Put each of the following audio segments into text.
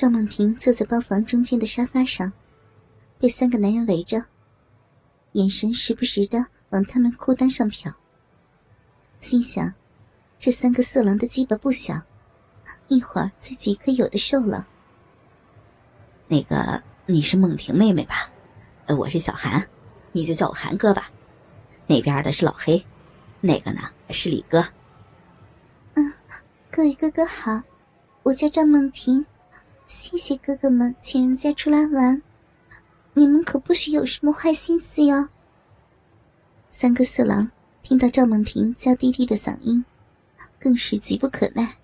赵梦婷坐在包房中间的沙发上，被三个男人围着，眼神时不时的往他们裤裆上瞟。心想，这三个色狼的鸡巴不小，一会儿自己可有的受了。那个，你是梦婷妹妹吧？呃，我是小韩，你就叫我韩哥吧。那边的是老黑，那个呢是李哥。嗯，各位哥哥好，我叫赵梦婷。谢谢哥哥们请人家出来玩，你们可不许有什么坏心思哟。三个色狼听到赵梦婷娇滴滴的嗓音，更是急不可耐。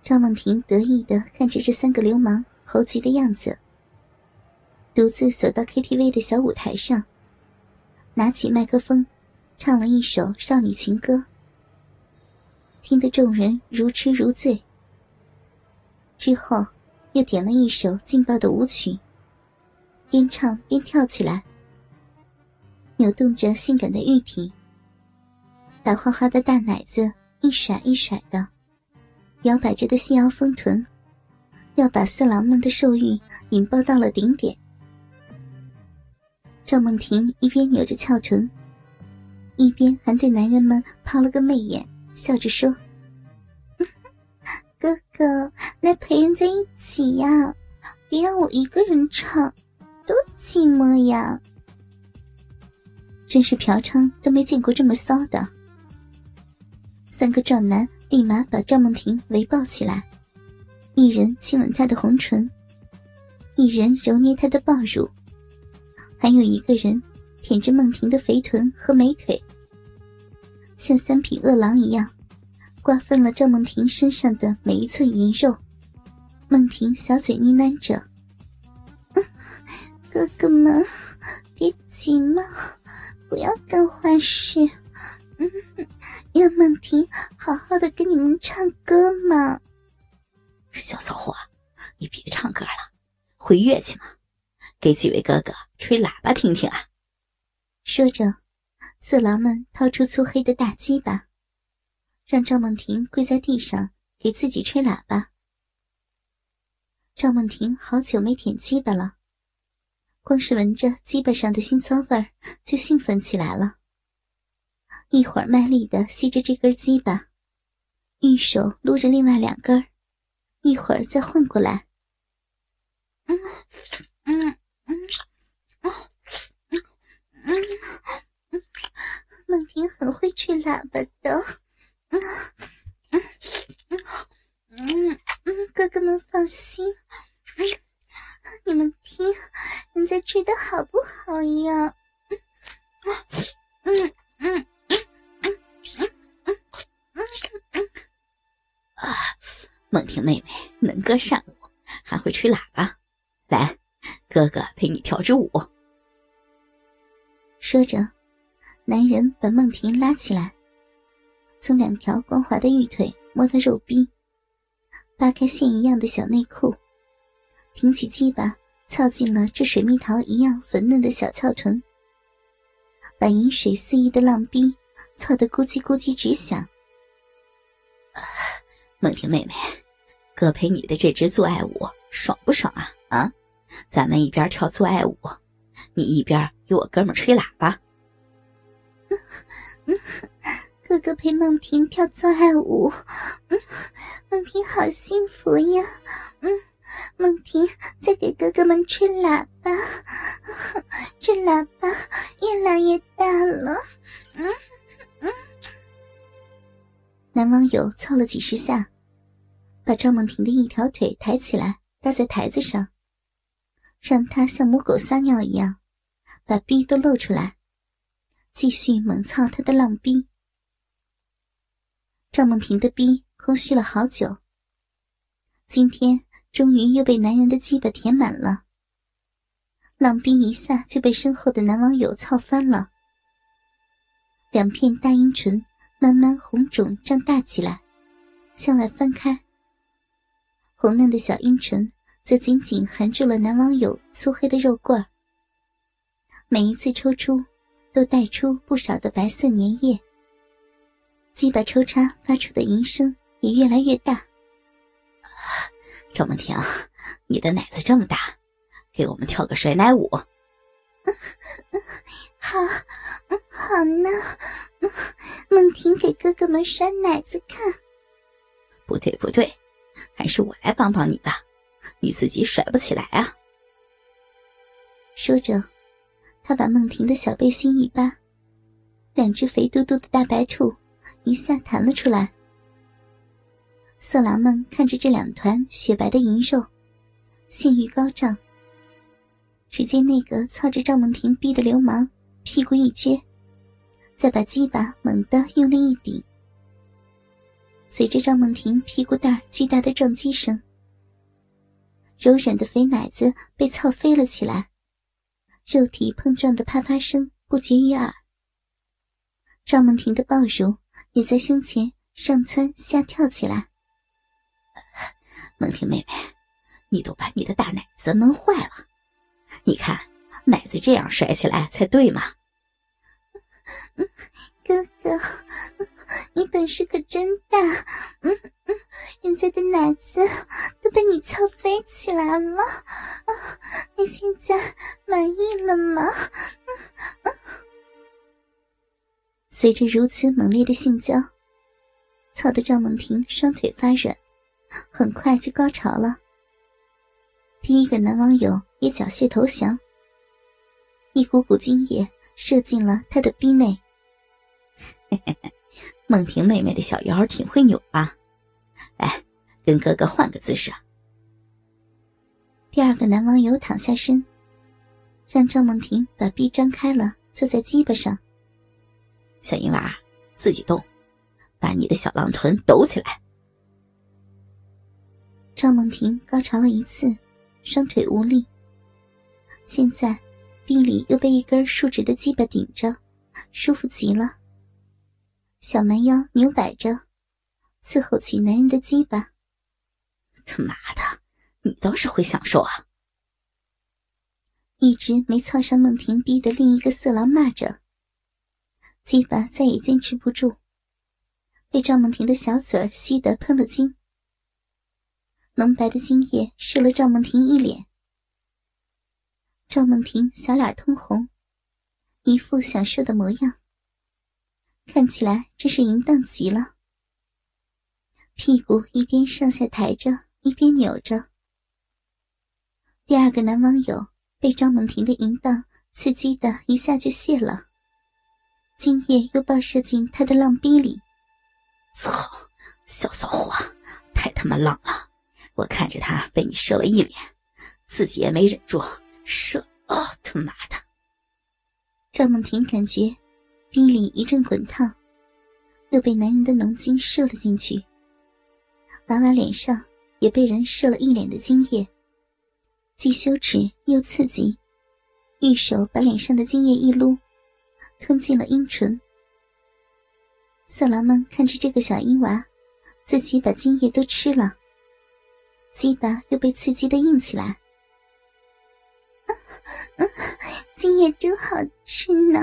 赵梦婷得意的看着这三个流氓猴急的样子，独自走到 KTV 的小舞台上，拿起麦克风，唱了一首少女情歌，听得众人如痴如醉。之后，又点了一首劲爆的舞曲，边唱边跳起来，扭动着性感的玉体，白花花的大奶子一甩一甩的，摇摆着的细腰丰臀，要把色狼们的兽欲引爆到了顶点。赵梦婷一边扭着翘臀，一边还对男人们抛了个媚眼，笑着说。哥哥，来陪人家一起呀！别让我一个人唱，多寂寞呀！真是嫖娼都没见过这么骚的。三个壮男立马把赵梦婷围抱起来，一人亲吻她的红唇，一人揉捏她的抱乳，还有一个人舔着梦婷的肥臀和美腿，像三匹饿狼一样。瓜分了赵梦婷身上的每一寸银肉，梦婷小嘴呢喃着：“哥哥们，别急嘛，不要干坏事，嗯，让梦婷好好的跟你们唱歌嘛。”小骚货，你别唱歌了，会乐器吗？给几位哥哥吹喇叭听听啊！说着，色狼们掏出粗黑的大鸡巴。让赵梦婷跪在地上给自己吹喇叭。赵梦婷好久没舔鸡巴了，光是闻着鸡巴上的腥骚味儿就兴奋起来了。一会儿卖力的吸着这根鸡巴，一手撸着另外两根一会儿再换过来。嗯嗯嗯嗯嗯嗯，梦婷很会吹喇叭。梦婷妹妹能歌善舞，还会吹喇叭，来，哥哥陪你跳支舞。说着，男人把梦婷拉起来。从两条光滑的玉腿摸到肉壁，扒开线一样的小内裤，挺起鸡巴，操进了这水蜜桃一样粉嫩的小翘臀，把饮水肆意的浪逼操得咕叽咕叽直响。梦婷妹妹，哥陪你的这支做爱舞爽不爽啊？啊，咱们一边跳做爱舞，你一边给我哥们吹喇叭。哥哥陪梦婷跳做爱舞，嗯，梦婷好幸福呀，嗯，梦婷在给哥哥们吹喇叭，这喇叭越来越大了，嗯嗯。男网友操了几十下，把赵梦婷的一条腿抬起来搭在台子上，让她像母狗撒尿一样，把逼都露出来，继续猛操她的浪逼。赵梦婷的逼空虚了好久，今天终于又被男人的鸡巴填满了。浪逼一下就被身后的男网友操翻了，两片大阴唇慢慢红肿胀大起来，向外翻开。红嫩的小阴唇则紧紧含住了男网友粗黑的肉棍儿，每一次抽出都带出不少的白色粘液。鸡巴抽插发出的吟声也越来越大。赵梦婷，你的奶子这么大，给我们跳个甩奶舞。好，好呢。梦婷给哥哥们甩奶子看。不对，不对，还是我来帮帮你吧，你自己甩不起来啊。说着，他把梦婷的小背心一扒，两只肥嘟嘟的大白兔一下弹了出来。色狼们看着这两团雪白的银肉，性欲高涨。只见那个操着赵梦婷逼的流氓屁股一撅，再把鸡巴猛地用力一顶，随着赵梦婷屁股蛋巨大的撞击声，柔软的肥奶子被操飞了起来，肉体碰撞的啪啪声不绝于耳。赵梦婷的抱乳也在胸前上蹿下跳起来。梦婷妹妹，你都把你的大奶子闷坏了。你看，奶子这样甩起来才对嘛。哥哥，你本事可真大。嗯嗯，人家的奶子都被你操飞起来了。你现在满意了吗？随着如此猛烈的性交，操的赵梦婷双腿发软。很快就高潮了。第一个男网友也缴械投降，一股股精液射进了他的逼内。梦婷妹妹的小腰挺会扭啊！来，跟哥哥换个姿势。第二个男网友躺下身，让赵梦婷把臂张开了，坐在鸡巴上。小银娃，自己动，把你的小狼臀抖起来。赵梦婷高潮了一次，双腿无力。现在，臂里又被一根竖直的鸡巴顶着，舒服极了。小蛮腰扭摆着，伺候起男人的鸡巴。他妈的，你倒是会享受啊！一直没操上孟婷逼的另一个色狼骂着。鸡巴再也坚持不住，被赵梦婷的小嘴儿吸得喷了精。浓白的精液射了赵梦婷一脸，赵梦婷小脸通红，一副享受的模样，看起来真是淫荡极了。屁股一边上下抬着，一边扭着。第二个男网友被张梦婷的淫荡刺激的一下就泄了，精液又爆射进他的浪逼里。操，小骚货，太他妈浪了！我看着他被你射了一脸，自己也没忍住射。哦，他妈的！赵梦婷感觉逼里一阵滚烫，又被男人的浓精射了进去。娃娃脸上也被人射了一脸的精液，既羞耻又刺激，玉手把脸上的精液一撸，吞进了阴唇。色狼们看着这个小婴娃，自己把精液都吃了。鸡巴又被刺激的硬起来，精液真好吃呢。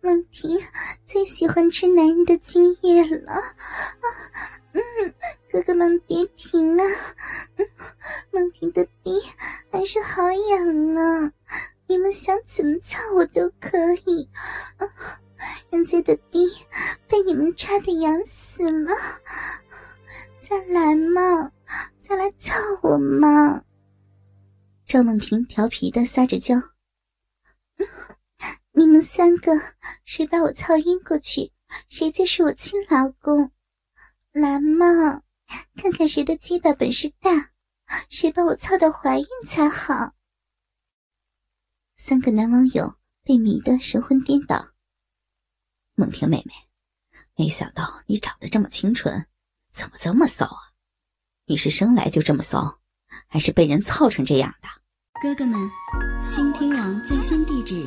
梦婷最喜欢吃男人的精液了啊。嗯，哥哥们别停啊！梦婷的逼还是好痒呢，你们想怎么操我都可以。人家的逼被你们插的痒死了，再来嘛！再来操我嘛！赵梦婷调皮的撒着娇，你们三个谁把我操晕过去，谁就是我亲老公。来嘛，看看谁的鸡巴本事大，谁把我操到怀孕才好。三个男网友被迷得神魂颠倒。梦婷妹妹，没想到你长得这么清纯，怎么这么骚啊？你是生来就这么骚，还是被人操成这样的？哥哥们，倾听网最新地址，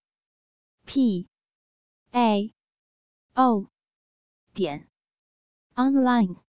p a o 点 online。